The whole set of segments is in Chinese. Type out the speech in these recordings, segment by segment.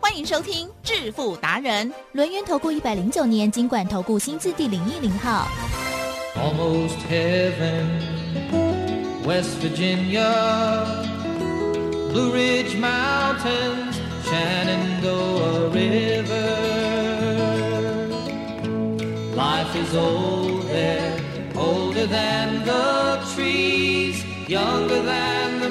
欢迎收听《致富达人》，轮源投顾一百零九年金管投顾新字第零一零号。almost heaven, West Virginia, Blue Ridge Mountains, Shenandoah River. Life is old there, older than the trees, younger than the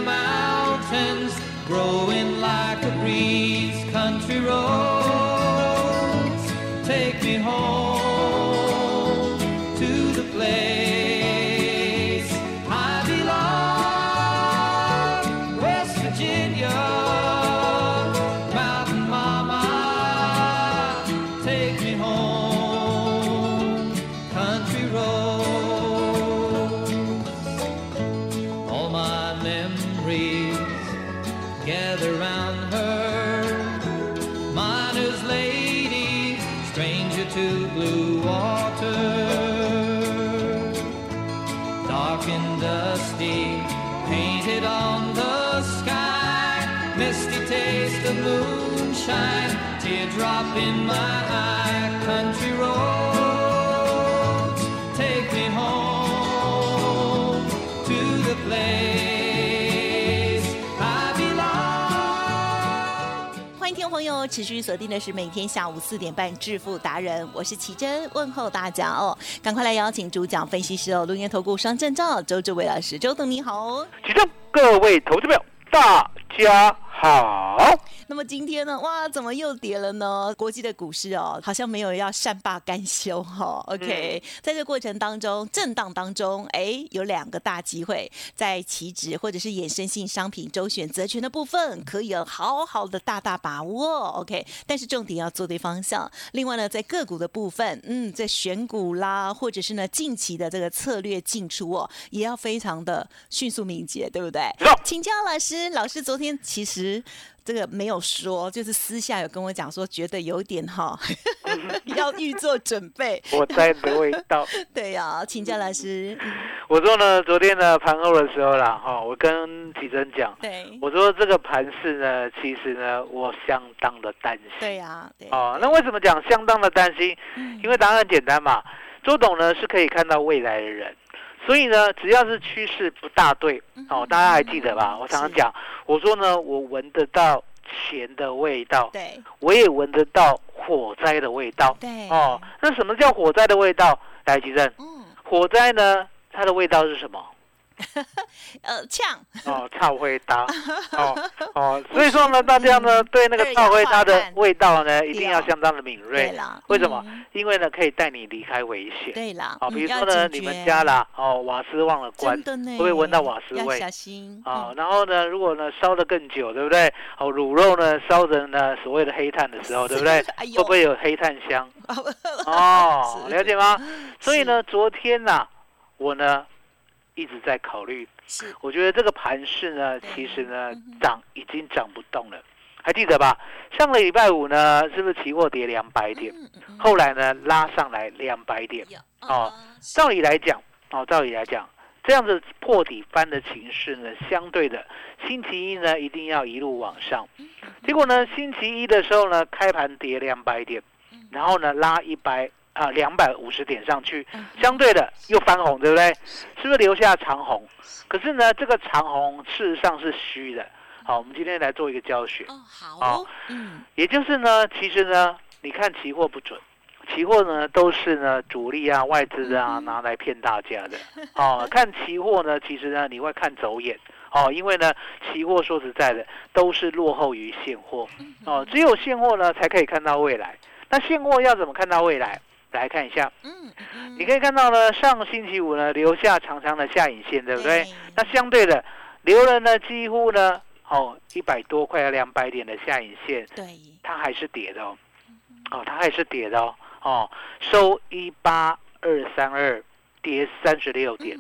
持续锁定的是每天下午四点半《致富达人》，我是奇珍，问候大家哦，赶快来邀请主讲分析师哦，龙岩投顾双证照周志伟老师，周董你好哦。其中各位投资朋友，大家好。那么今天呢，哇，怎么又跌了呢？国际的股市哦，好像没有要善罢甘休哈、OK，、在这个过程当中，震荡当中，哎，有两个大机会，在期指或者是衍生性商品周选择权的部分，可以有好好的大大把握。OK，但是重点要做对方向。另外呢，在个股的部分，嗯，在选股啦，或者是呢近期的这个策略进出哦，也要非常的迅速敏捷，对不对？请教老师，老师昨天其实这个没有说，就是私下有跟我讲说，觉得有点哈，要预做准备。我在的味道。对呀、请教老师，嗯我说呢，昨天呢盘后的时候啦，哈、我跟启真讲，对我说这个盘势呢，其实呢，我相当的担心。对呀、对，哦，那为什么讲相当的担心？嗯因为答案很简单嘛，周董呢是可以看到未来的人，所以呢，只要是趋势不大对，哦，大家还记得吧？我常常讲，我说呢，我闻得到钱的味道，对我也闻得到火灾的味道。对，哦，那什么叫火灾的味道？来，吉正，嗯，火灾呢，它的味道是什么？呃，呛，哦，臭灰搭，哦哦，所以说呢，大家呢对那个臭灰搭的味道呢，一定要相当的敏锐。对啦，为什么嗯？因为呢，可以带你离开危险。对啦，哦，嗯比如说呢，你们家啦，哦，瓦斯忘了关会不会闻到瓦斯味要小心哦，嗯然后呢，如果呢烧的更久，对不对？哦，卤肉呢烧成呢所谓的黑炭的时候，对不对？会不会有黑炭香？哦，是了解吗？所以呢，昨天呐、我呢一直在考虑，是。我觉得这个盘势呢，其实呢涨已经涨不动了，还记得吧？上个礼拜五呢，是不是期货跌两百点？后来呢拉上来两百点。哦照理来讲，哦，照理来讲，这样子破底翻的情势呢，相对的，星期一呢一定要一路往上。嗯结果呢，星期一的时候呢，开盘跌两百点，然后呢拉一百啊两百五十点上去，嗯相对的又翻红，对不对？是不是留下长红？可是呢，这个长红事实上是虚的。好，我们今天来做一个教学，哦好哦嗯也就是呢，其实呢，你看期货不准，期货呢都是呢主力啊、外资啊拿来骗大家的。哦，看期货呢，其实呢你会看走眼。哦，因为呢，期货说实在的都是落后于现货。哦，只有现货呢才可以看到未来。那现货要怎么看到未来？来看一下，嗯嗯。你可以看到呢，上个星期五呢留下长长的下影线，对不对？那相对的，留了呢几乎呢，哦一百多块要两百点的下影线，对。它还是跌的哦，哦，它还是跌的哦，哦，收一八二三二，跌三十六点。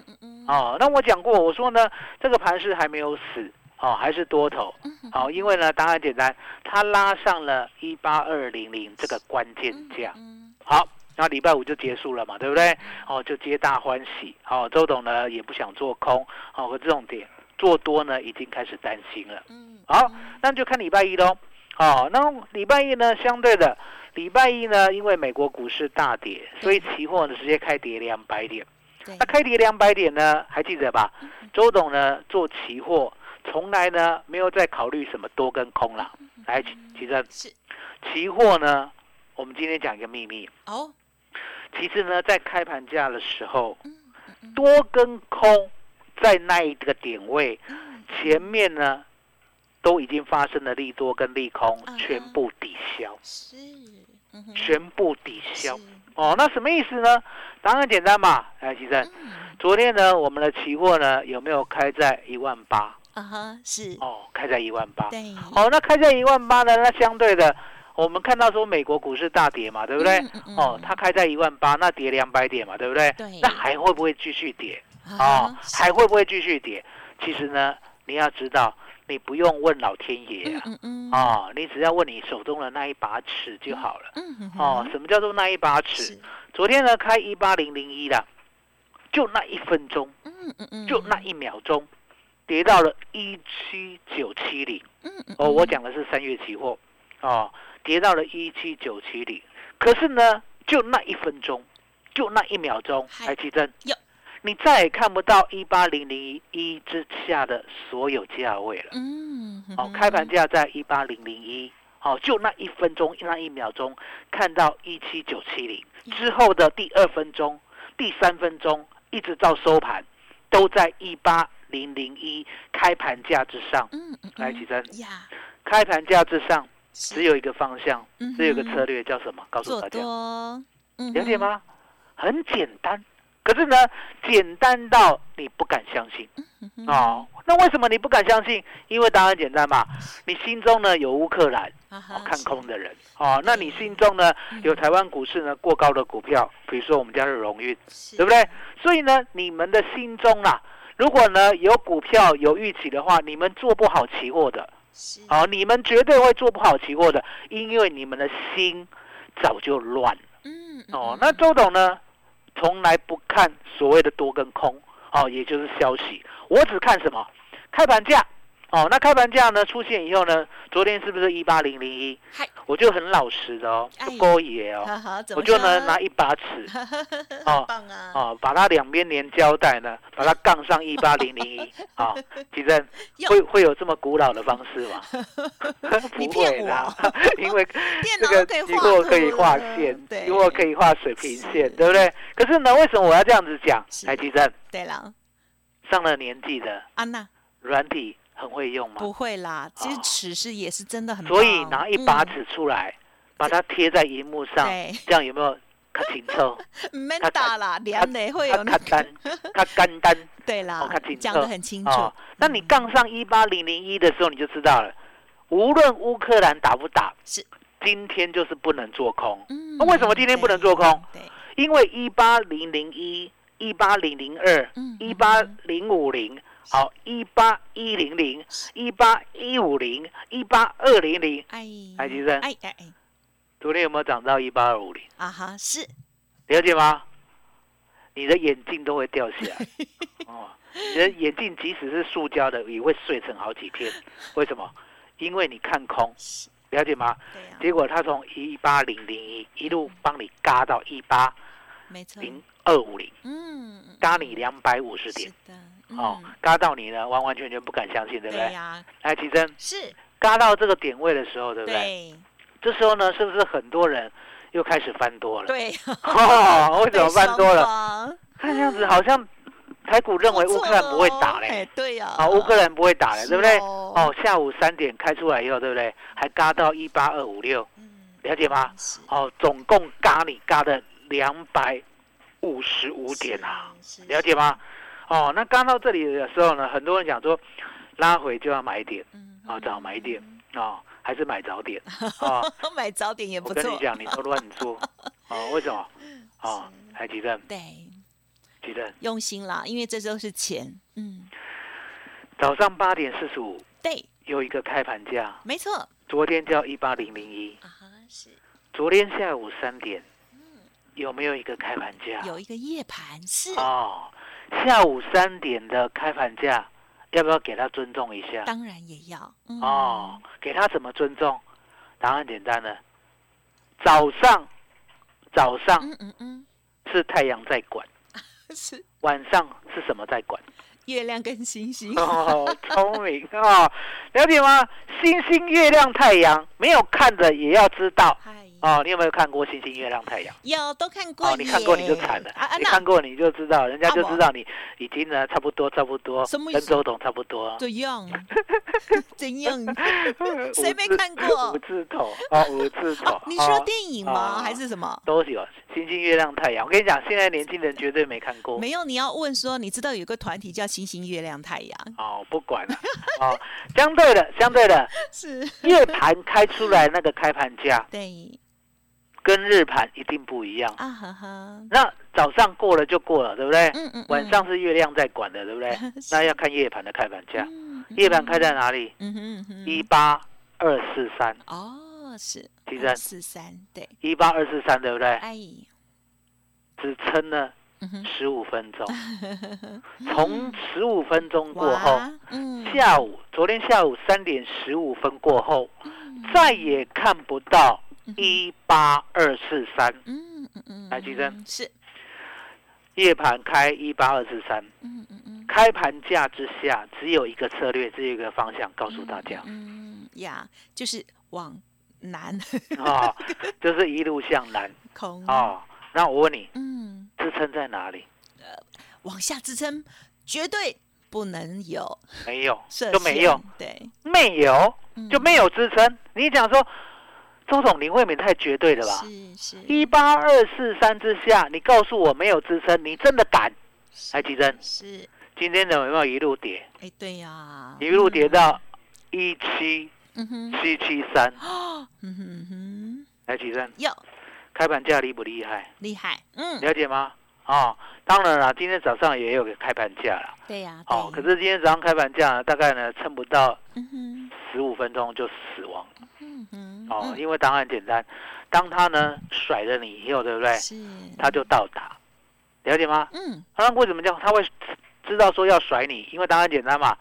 哦，那我讲过，我说呢，这个盘势还没有死，哦，还是多头。好、因为呢，答案简单，它拉上了一八二零零这个关键价。嗯。好，那礼拜五就结束了嘛，对不对？哦，就皆大欢喜。哦，周董呢也不想做空，哦，和这种点做多呢已经开始担心了。嗯，好，那就看礼拜一喽。哦，那礼拜一呢，相对的，礼拜一呢，因为美国股市大跌，所以期货呢直接开跌两百点。对那，开跌两百点呢，还记得吧？周董呢做期货，从来呢没有在考虑什么多跟空啦。来，其其实是期货呢，我们今天讲一个秘密，哦，其实呢在开盘价的时候，多跟空在那一个点位嗯前面呢，都已经发生了利多跟利空嗯，全部抵消，是，全部抵消。哦，那什么意思呢？答案简单嘛，来，其实嗯昨天呢，我们的期货呢有没有开在一万八？啊哈，是，哦，开在一万八。对，哦，那开在一万八呢？那相对的，我们看到说美国股市大跌嘛，对不对？嗯嗯嗯哦，它开在一万八，那跌两百点嘛，对不对？对那还会不会继续跌？啊还会不会继续跌？其实呢，你要知道，你不用问老天爷啊，嗯嗯，哦，你只要问你手中的那一把尺就好了。嗯嗯哦，什么叫做那一把尺？昨天呢开一八零零一的，就那一分钟，嗯嗯嗯，就那一秒钟，跌到了一七九七零。哦，我讲的是三月期货，哦，跌到了一七九七零。可是呢，就那一分钟，就那一秒钟，嗨来奇珍有，你再也看不到一八零零一之下的所有价位了。嗯，哦，开盘价在一八零零一，哦，就那一分钟那一秒钟看到一七九七零之后的第二分钟、第三分钟，一直到收盘，都在一八零零一开盘价之上。嗯嗯，来，启真，呀，开盘价之上是只有一个方向，嗯只有一个策略，叫什么？告诉大家？了解吗？很简单，可是呢，简单到你不敢相信。哦，那为什么你不敢相信？因为答案简单嘛，你心中呢有乌克兰看空的人哦，那你心中呢有台湾股市呢过高的股票，比如说我们家的荣誉，对不对？所以呢，你们的心中啊，如果呢有股票有预期的话，你们做不好期货的是。哦，你们绝对会做不好期货的，因为你们的心早就乱了。嗯哦，那周董呢，从来不看所谓的多跟空，哦，也就是消息，我只看什么？开盘价。哦，那开盘价呢出现以后呢，昨天是不是一八零零一嗨？我就很老实的哦，哎不勾野哦，我就呢拿一把尺哦啊，哦，把它两边连胶带呢，把它杠上一八零零一啊，其实哟会会有这么古老的方式吗？不会啦，因为 电这个期货可以画线，对期货可以画水平线，对不对？可是呢，为什么我要这样子讲？是台积电对了，上了年纪的安娜软体很会用吗？不会啦，其实哦尺是也是真的很棒，所以拿一把嗯尺出来，把它贴在荧幕上，对，这样有没有较 清楚？唔免较打啦，连的会有较那简个，单，较简单对啦哦较清，讲楚得很清楚哦。。那你杠上一八零零一的时候，你就知道了。无论乌克兰打不打，是今天就是不能做空，嗯那为什么今天不能做空？对，对因为一八零零一、一八零零二嗯、一八零五零，好，一八一零零、一八一五零、一八二零零，哎，台积电哎哎哎，昨天有没有涨到一八二五零？啊哈，是了解吗？你的眼镜都会掉下来 哦，你的眼镜即使是塑胶的，也会碎成好几片。为什么？因为你看空，了解吗？结果他从一八零零一一路帮你嘎到一八零二五零，嗯，嗯嘎你两百五十是点。的，哦嗯，嘎到你呢，完完全全不敢相信，对不对？对呀，来，奇珍，是，嘎到这个点位的时候，对不对？对这时候呢，是不是很多人又开始翻多了？对，哦，为什么翻多了？了？看样子好像台股认为乌克兰不会打嘞，哎，对呀，啊，乌克兰不会打嘞，是对不对？哦哦，下午三点开出来以后，对不对？还嘎到一八二五六，嗯，了解吗？是哦，总共嘎你嘎的两百五十五点啊，，是了解？吗？哦，那刚到这里的时候呢，很多人讲说拉回就要买点嗯啊，早买点哦，还是买早点 哦。买早点也不错。我跟你，讲，你都乱做哦，为什么？哦，还记得对，记得用心啦，因为这都是钱，嗯，早上八点四十五对，有一个开盘价，没错，昨天叫一八零零一，啊，是。昨天下午三点有没有一个开盘价？有一个夜盘是，哦，下午三点的开盘价，要不要给他尊重一下？当然也要，嗯。哦，，给他怎么尊重？答案简单了，早上早上嗯嗯嗯，是太阳在管，是。晚上是什么在管？月亮跟星星，哦，聪明。哦，了解吗？星星、月亮、太阳，没有看的也要知道。嗨，哦。你有没有看过星星、月亮、太阳？有都看过哦，你看过你就惨了啊啊，你看过你就知道，人家就啊知道你已经呢差不多差不多跟周董差不多。怎样？怎样？谁没看过五字头哦，五字头哦。，你说哦电影吗？哦还是什么？都有星星、月亮、太阳。我跟你讲，现在年轻人绝对没看过。没有，你要问说，你知道有个团体叫星星、月亮、太阳？哦，不管了。哦，相对的，相对的，是，夜盘开出来那个开盘价对跟日盘一定不一样。啊哈哈，那早上过了就过了，对不对？嗯嗯，晚上是月亮在管的，对不对？那要看夜盘的开盘价。嗯夜盘开在哪里？一八二四三，哦是。其实四三对，一八二四三，对不对？哎，只撑了十五分钟，从十五分钟过后，嗯，下午昨天下午三点十五分过后，嗯。再也看不到一八二四三，嗯嗯嗯，来吉珍嗯是，夜盘开一八二四三，嗯嗯嗯，开盘价之下只有一个策略，只有一个方向，告诉大家。嗯呀，就是往南。啊、就是一路向南。空。哦。那我问你，嗯，支撑在哪里？往下支撑绝对不能有没有，设就没有。限，对，没有嗯。就没有支撑。你讲说，周总林慧敏太绝对了吧？是是，一八二四三之下，你告诉我没有支撑，你真的敢？来，吉珍，是，今天有没有一路跌？哎，对呀，一路跌到一七七七三。哦，嗯哼嗯哼，来，吉珍，哟，开盘价厉不厉害？厉害，嗯，了解吗？哦，当然了，今天早上也有个开盘价了。对呀，哦，可是今天早上开盘价，大概呢撑不到十五分钟就死亡。嗯哼，哦，嗯因为答案简单，当他呢甩了你以后，对不对？是，他就到达，了解吗？嗯那为什么这样？他会知道说要甩你？因为答案简单嘛。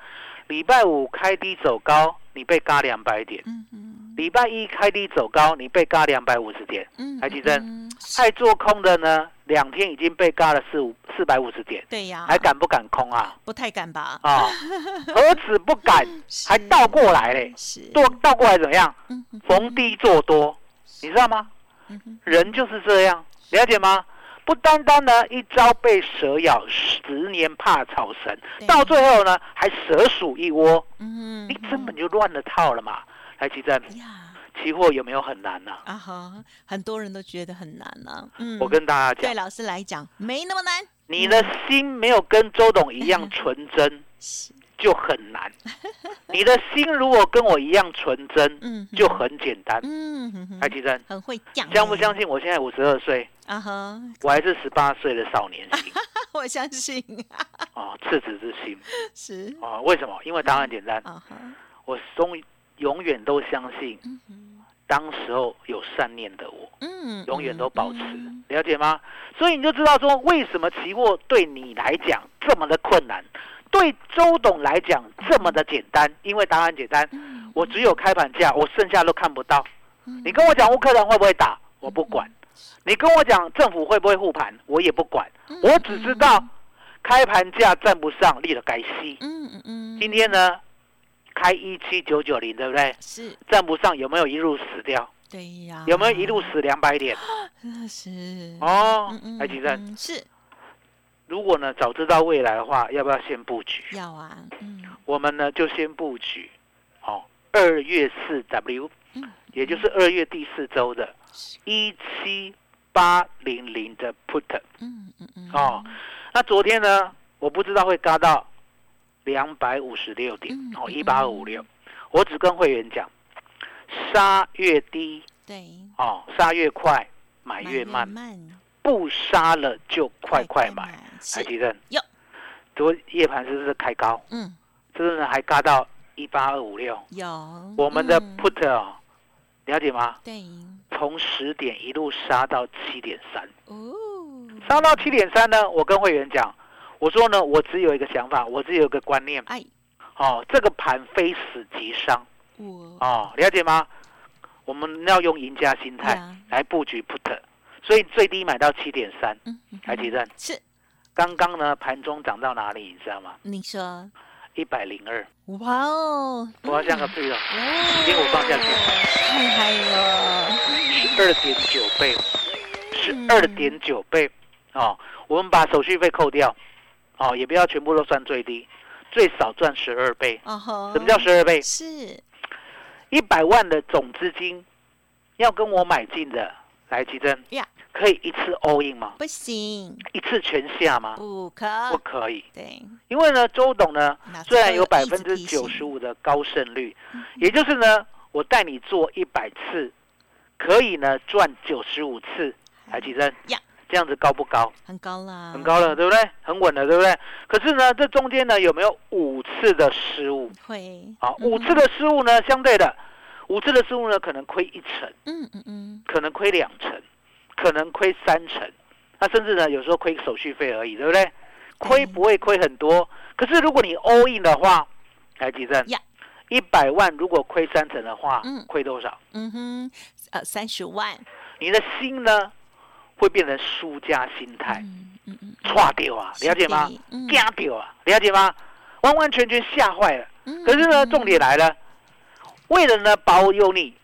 礼拜五开低走高，你被嘎两百点；嗯嗯，礼拜一开低走高，你被嘎两百五十点。嗯，台积电嗯爱做空的呢，两天已经被嘎了四五四百五十点，对呀，还敢不敢空啊？不太敢吧？啊、何止不敢，还倒过来嘞！是，倒倒过来怎么样？嗯逢低做多，你知道吗？嗯人就是这样，了解吗？不单单呢一朝被蛇咬，十年怕草绳，到最后呢还蛇鼠一窝，嗯，你根本就乱了套了嘛！来，奇正，期货有没有很难呢、啊哈，很多人都觉得很难呢、嗯，我跟大家讲，对老师来讲没那么难，你的心没有跟周董一样纯真，就很难。你的心如果跟我一样纯真，就很简单。嗯哼哼来，奇正，很会讲，相不相信？我现在五十二岁，啊哈，我还是十八岁的少年心。我相信。啊，赤子之心。是。啊。为什么？因为答案简单，我永永远都相信，当时候有善念的我，嗯，永远都保持嗯，了解吗？所以你就知道说，为什么期货对你来讲这么的困难，对周董来讲这么的简单？因为答案简单，嗯我只有开盘价，我剩下都看不到。嗯你跟我讲乌克兰会不会打，我不管；你跟我讲政府会不会护盘，我也不管。嗯我只知道开盘价站不上，立了该息。嗯嗯嗯，今天呢，开一七九九零，对不对？是站不上，有没有一路死掉？对呀，有没有一路死两百点？嗯是哦嗯嗯，台积电，嗯是如果呢早知道未来的话，要不要先布局？要啊，嗯我们呢就先布局，哦，二月四 W，嗯也就是二月第四周的一七八零零的 put。嗯嗯嗯哦，那昨天呢，我不知道会嘎到两百五十六点嗯，哦，嗯一八五六。我只跟会员讲，杀越低对，哦，杀越快，买买越慢，慢，不杀了就快快买。台是，积电有，昨夜盘是不是开高？嗯，是不是还嘎到一八二五六？有。我们的嗯。put 哦，了解吗？对。从十点一路杀到七点三，哦，杀到七点三呢，我跟会员讲，我说呢，我只有一个想法，我只有一个观念，哎，哦，这个盘非死即伤，哦，了解吗？我们要用赢家心态呀。来布局 put，所以最低买到七点三，嗯，嗯台积电。是，刚刚呢盘中涨到哪里，你知道吗？你说，一百零二，哇哦，我要像个屁哦，哦，给我放下去。太嗨了，十二点九倍，十二点九倍。哦。我们把手续费扣掉，哦，也不要全部都算最低，最少赚十二倍。哦吼，什么叫十二倍？是一百万的总资金要跟我买进的，来吉珍呀，可以一次 all in 吗？不行，一次全下吗？不可，不可以，对，因为呢，周董呢那虽然有百分之九十五的高胜率，嗯也就是呢，我带你做一百次，可以呢赚九十五次，来吉珍呀，这样子高不高？很高啦，很高了，对不对？很稳了，对不对？可是呢，这中间呢有没有五次的失误？会，啊，嗯五次的失误呢，相对的，五次的失误呢，可能亏一成，嗯嗯嗯，可能亏两成，可能亏三成，那甚至呢，有时候亏手续费而已，对不对？亏不会亏很多，可是如果你 all in 的话，来几阵？一百万如果亏三成的话嗯，亏多少？嗯哼，呃，三十万，你的心呢，会变成输家心态，错掉啊，了解吗？惊掉啊，了解吗？完完全全吓坏了。嗯可是呢，嗯重点来了，为了呢保有你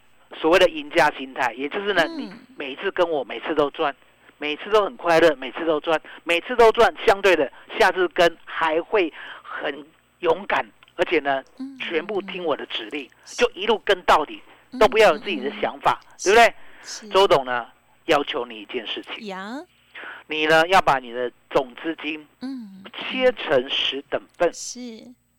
所谓的赢家心态，也就是呢，嗯你每次跟我每次都赚，每次都很快乐，每次都赚，每次都赚，相对的下次跟还会很勇敢，而且呢，嗯全部听我的指令，就一路跟到底，都不要有自己的想法，对不对？周董呢，要求你一件事情，呀，你呢要把你的总资金嗯，切成十等份。是。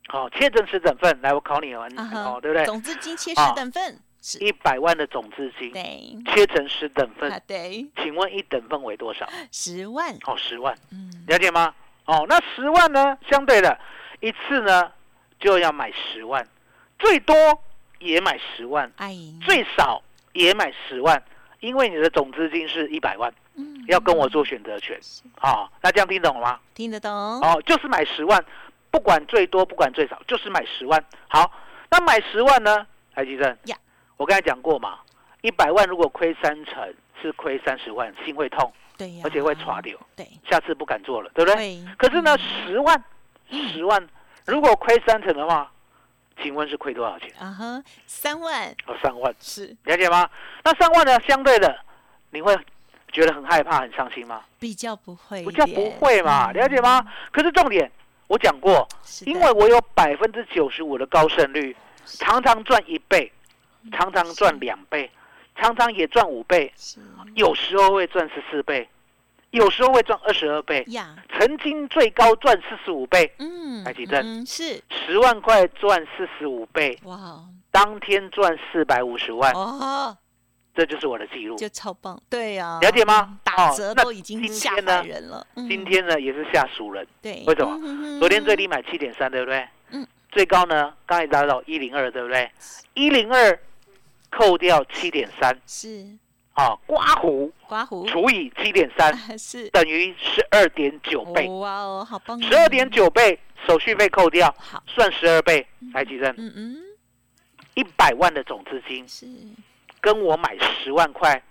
好、切成十等份，来，我考你哦，哦，对不对？总资金切啊十等份，是，一百万的总资金对，切成十等份啊，对，请问一等份为多少？十万，哦，十万，嗯，了解吗？哦，那十万呢？相对的，一次呢就要买十万，最多也买十万，哎，最少也买十万，因为你的总资金是一百万，嗯。要跟我做选择权。哦，那这样听懂了吗？听得懂，哦，就是买十万，不管最多，不管最少，就是买十万。好，那买十万呢？台积电。呀，我刚才讲过嘛，一百万如果亏三成，是亏三十万，心会痛，对呀，而且会垮掉，对，下次不敢做了，对不对？会，可是呢，嗯。十万，十万如果亏三成的话，请问是亏多少钱？啊哈，三万哦，三万，是了解吗？那三万呢？相对的，你会觉得很害怕、很伤心吗？比较不会一不叫点，不会嘛，嗯了解吗？？可是重点，我讲过，因为我有百分之九十五的高胜率，常常赚一倍，常常赚两倍，常常也赚五倍，有时候会赚十四倍，有时候会赚二十二倍，呀，曾经最高赚四十五倍，嗯，台积电嗯，是。十万块赚四十五倍，哇。当天赚四百五十万，哦，这就是我的记录。就超棒，对呀，了解吗？打折都已经今吓天呢？坏人了，嗯。今天呢也是吓熟人，对，为什么？么昨天最低买七点三，对不对？嗯。最高呢，刚才达到一零二，对不对？一零二扣掉七点三，是啊，刮胡。刮胡。除以七点三，是。等于十二点九倍。哇哦，好棒哦，十二点九倍，手续费扣掉，好，算十二倍。来，吉正，嗯嗯。一百万的总资金是。跟我买十万块，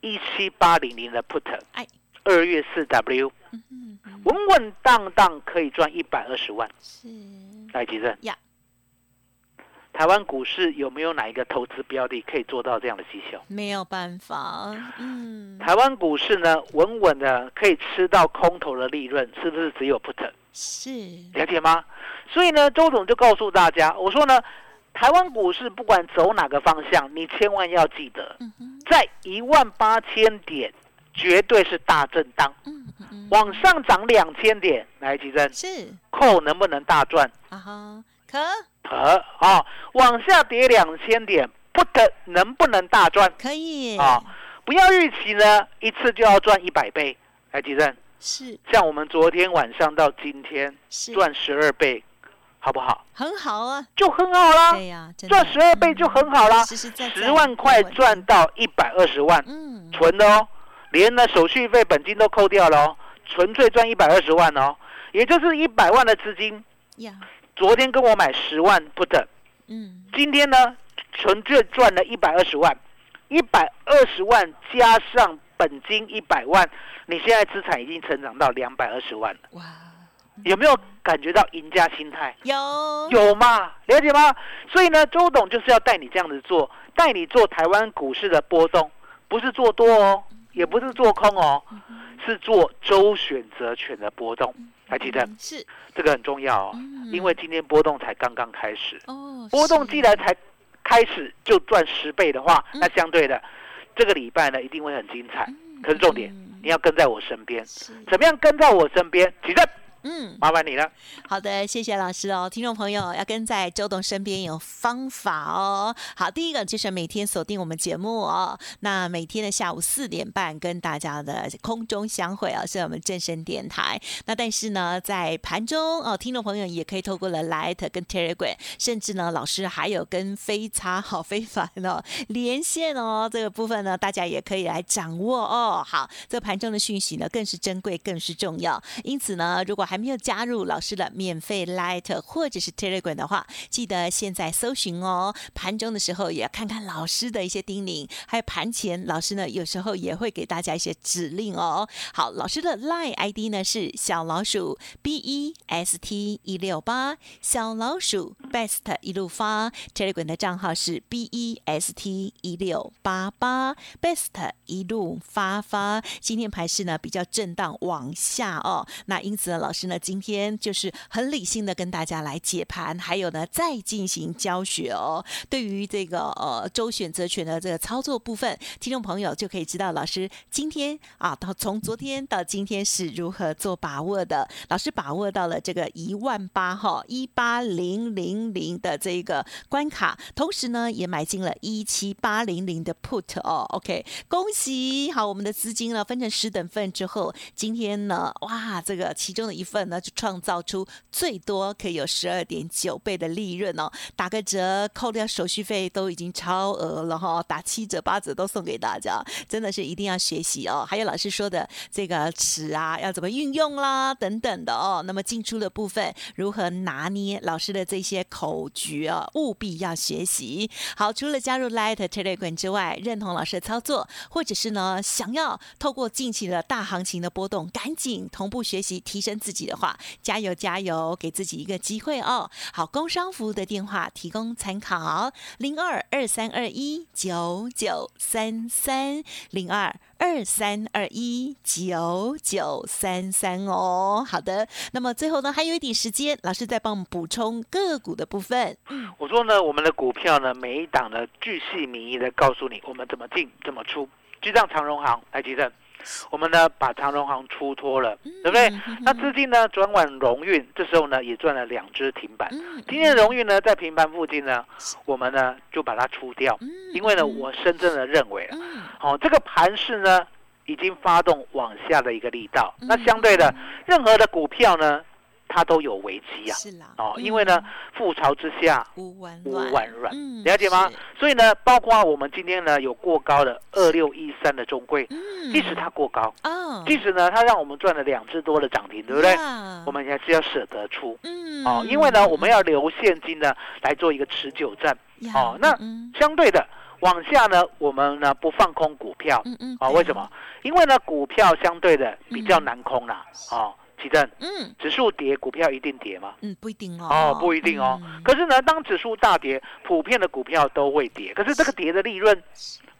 一七八零零的 put，哎。二月四 W，嗯嗯嗯稳稳当当可以赚一百二十万。是。来，吉正呀，台湾股市有没有哪一个投资标的可以做到这样的绩效？没有办法，嗯台湾股市呢，稳稳的可以吃到空头的利润，是不是只有 put？是了解吗？所以呢，周总就告诉大家，我说呢，台湾股市不管走哪个方向，你千万要记得，嗯在一万八千点绝对是大震荡，往上涨两千点，来，吉珍，是扣能不能大赚？啊哈可可啊、往下跌两千点，put 能不能大赚？可以啊不要预期呢一次就要赚一百倍。来，吉正，是像我们昨天晚上到今天赚十二倍，好不好？很好啊，就很好啦，对呀，赚十二倍就很好啦，十万块赚到一百二十万，嗯，存的哦，连呢手续费、本金都扣掉了哦，纯粹赚一百二十万哦，也就是一百万的资金，呀，昨天跟我买十万不等，嗯，今天呢纯粹赚了一百二十万，一百二十万加上本金一百万，你现在资产已经成长到两百二十万了，哇，有没有感觉到赢家心态？有。有嘛？了解吗？所以呢，周董就是要带你这样子做，带你做台湾股市的波动，不是做多哦，也不是做空哦，是做周选择权的波动。还记得嗯是。这个很重要哦，嗯。因为今天波动才刚刚开始，哦，波动既然才开始就赚十倍的话，嗯。那相对的，这个礼拜呢一定会很精彩。可是重点，嗯。你要跟在我身边，怎么样跟在我身边？起正，嗯。麻烦你了。好的，谢谢老师哦。听众朋友要跟在周董身边有方法哦。好，第一个就是每天锁定我们节目哦。那每天的下午四点半跟大家的空中相会啊，是我们正声电台。那但是呢，在盘中哦，听众朋友也可以透过了 Light 跟 Telegram，甚至呢，老师还有跟非差好非凡哦 连线哦，这个部分呢，大家也可以来掌握哦。好，这盘中的讯息呢，更是珍贵，更是重要。因此呢，如果还还没有加入老师的免费 Light 或者是 Telegram 的话，记得现在搜寻哦。盘中的时候也要看看老师的一些叮咛，还有盘前老师呢有时候也会给大家一些指令哦。好，老师的 Line ID 呢是小老鼠 B E S T 一六八，小老鼠 Best 一路发。Telegram 的账号是 B E S T 一六八八，Best 一路发发。今天盘势呢比较震荡往下哦，那因此呢，老师呢今天就是很理性的跟大家来解盘，还有呢再进行教学哦。对于这个呃周选择权的这个操作部分，听众朋友就可以知道老师今天啊到从昨天到今天是如何做把握的。老师把握到了这个一万八哈一八零零零的这个关卡，同时呢也买进了一七八零零的 put 哦。OK，恭喜好，我们的资金呢分成十等份之后，今天呢哇这个其中的一份份呢就创造出最多可以有十二点九倍的利润哦，打个折扣掉手续费都已经超额了哈、打七折八折都送给大家，真的是一定要学习哦。还有老师说的这个尺啊要怎么运用啦等等的哦，那么进出的部分如何拿捏，老师的这些口诀啊，务必要学习。好，除了加入 Light Telegram 之外，认同老师的操作，或者是呢想要透过近期的大行情的波动，赶紧同步学习提升自己的话，加油加油，给自己一个机会哦。好，工商服务的电话提供参考：零二二三二一九九三三零二。二三二一九九三三哦，好的。那么最后呢，还有一点时间，老师再帮我们补充个股的部分。我说呢，我们的股票呢，每一档呢，巨细靡遗的告诉你我们怎么进，怎么出。就像长荣行，来吉正，我们呢把长荣行出脱了，对不对？那资金呢转往荣运，这时候呢也赚了两只停板。嗯今天的荣运呢在平盘附近呢，我们呢就把它出掉，因为呢我深圳的认为好，这个盘势呢已经发动往下的一个力道，嗯那相对的任何的股票呢，它都有危机啊。是啦，哦，因为呢覆巢之下无完无完卵，嗯了解吗？所以呢，包括我们今天呢有过高的二六一三的中贵，嗯即使它过高，哦，即使呢它让我们赚了两只多的涨停，对不对？我们还是要舍得出嗯哦，因为呢我们要留现金呢来做一个持久战呀哦。那嗯相对的往下呢，我们呢不放空股票嗯嗯啊？对为什么？因为呢股票相对的比较难空啦。哦，奇正，嗯。指数跌，股票一定跌吗？嗯不一定哦。哦，不一定哦。嗯。可是呢，当指数大跌，普遍的股票都会跌。可是这个跌的利润，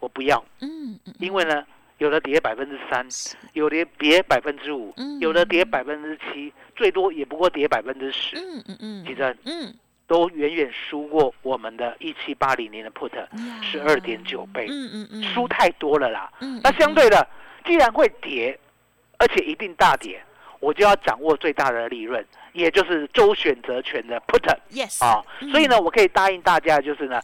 我不要，嗯嗯因为呢，有的跌百分之三，有的跌百分之五嗯，有的跌百分之七，最多也不过跌百分之十，嗯嗯嗯。其实嗯。都远远输过我们的一七八零年的 put 呀。十二点九倍，嗯嗯嗯。输太多了啦。嗯那相对的，既然会跌，而且一定大跌，我就要掌握最大的利润，也就是周选择权的 put。yes 啊，所以呢，我可以答应大家，就是呢，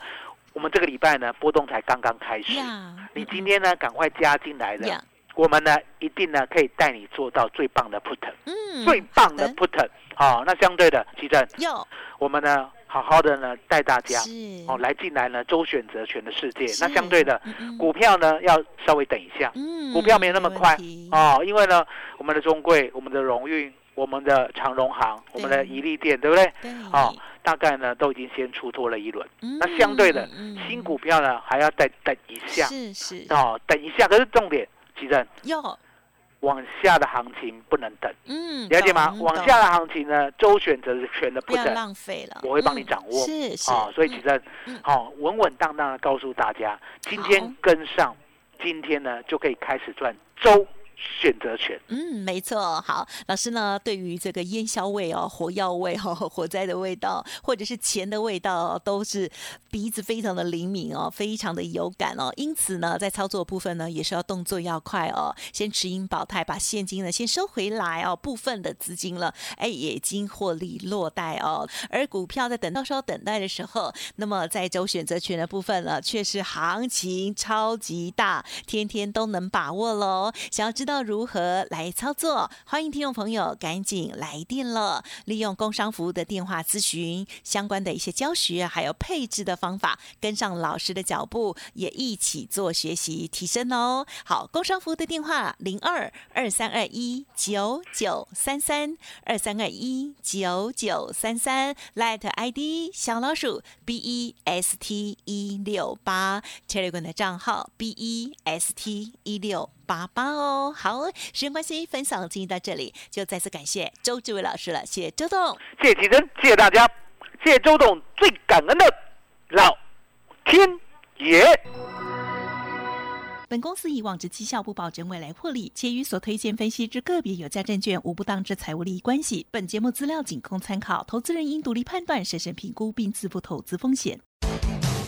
我们这个礼拜呢波动才刚刚开始，呀，你今天呢赶快加进来了，呀，我们呢一定呢可以带你做到最棒的 put，、嗯，最棒的 put。好，那相对的，奇正，有我们呢好好的呢带大家哦来进来呢周选择权的世界。那相对的嗯嗯。股票呢要稍微等一下，嗯股票没那么快题。哦，因为呢我们的中贵、我们的荣运、我们的长荣行、我们的宜利店，对不对？对，哦，大概呢都已经先出脱了一轮。嗯那相对的嗯新股票呢还要再等一下。是是。哦，等一下。可是重点，奇正。有，往下的行情不能等，嗯，了解吗？往下的行情呢，周选择权的不要 put 浪费了，我会帮你嗯掌握。是是。哦，所以奇正嗯，好稳稳当当的告诉大家，今天跟上，今天呢就可以开始赚周选择权。嗯，没错。好，老师呢，对于这个烟硝味哦、火药味哦、火灾的味道，或者是钱的味道，都是鼻子非常的灵敏哦，非常的有感哦。因此呢，在操作部分呢，也是要动作要快哦，先持盈保泰，把现金呢先收回来哦，部分的资金了，哎，已经获利落袋哦。而股票在等到时候等待的时候，那么在周选择权的部分呢，却是行情超级大，天天都能把握喽。想要知道要如何来操作，欢迎听众朋友赶紧来电了，利用工商服务的电话咨询相关的一些教学，还有配置的方法，跟上老师的脚步，也一起做学习提升哦。好，工商服务的电话零二二三二一九九三三二三二一九九三三，Light ID 小老鼠 B E S T 一六八，Telegram 的账号 B E S T 一六。八八哦，好，时间关系，分享进行到这里，就再次感谢周志伟老师了，谢谢周董。谢谢奇珍，谢谢大家，谢谢周董，最感恩的老天爷。本公司以往之绩效不保证未来获利，且与所推荐分析之个别有价证券无不当之财务利益关系。本节目资料仅供参考，投资人应独立判断、审慎评估并自负投资风险。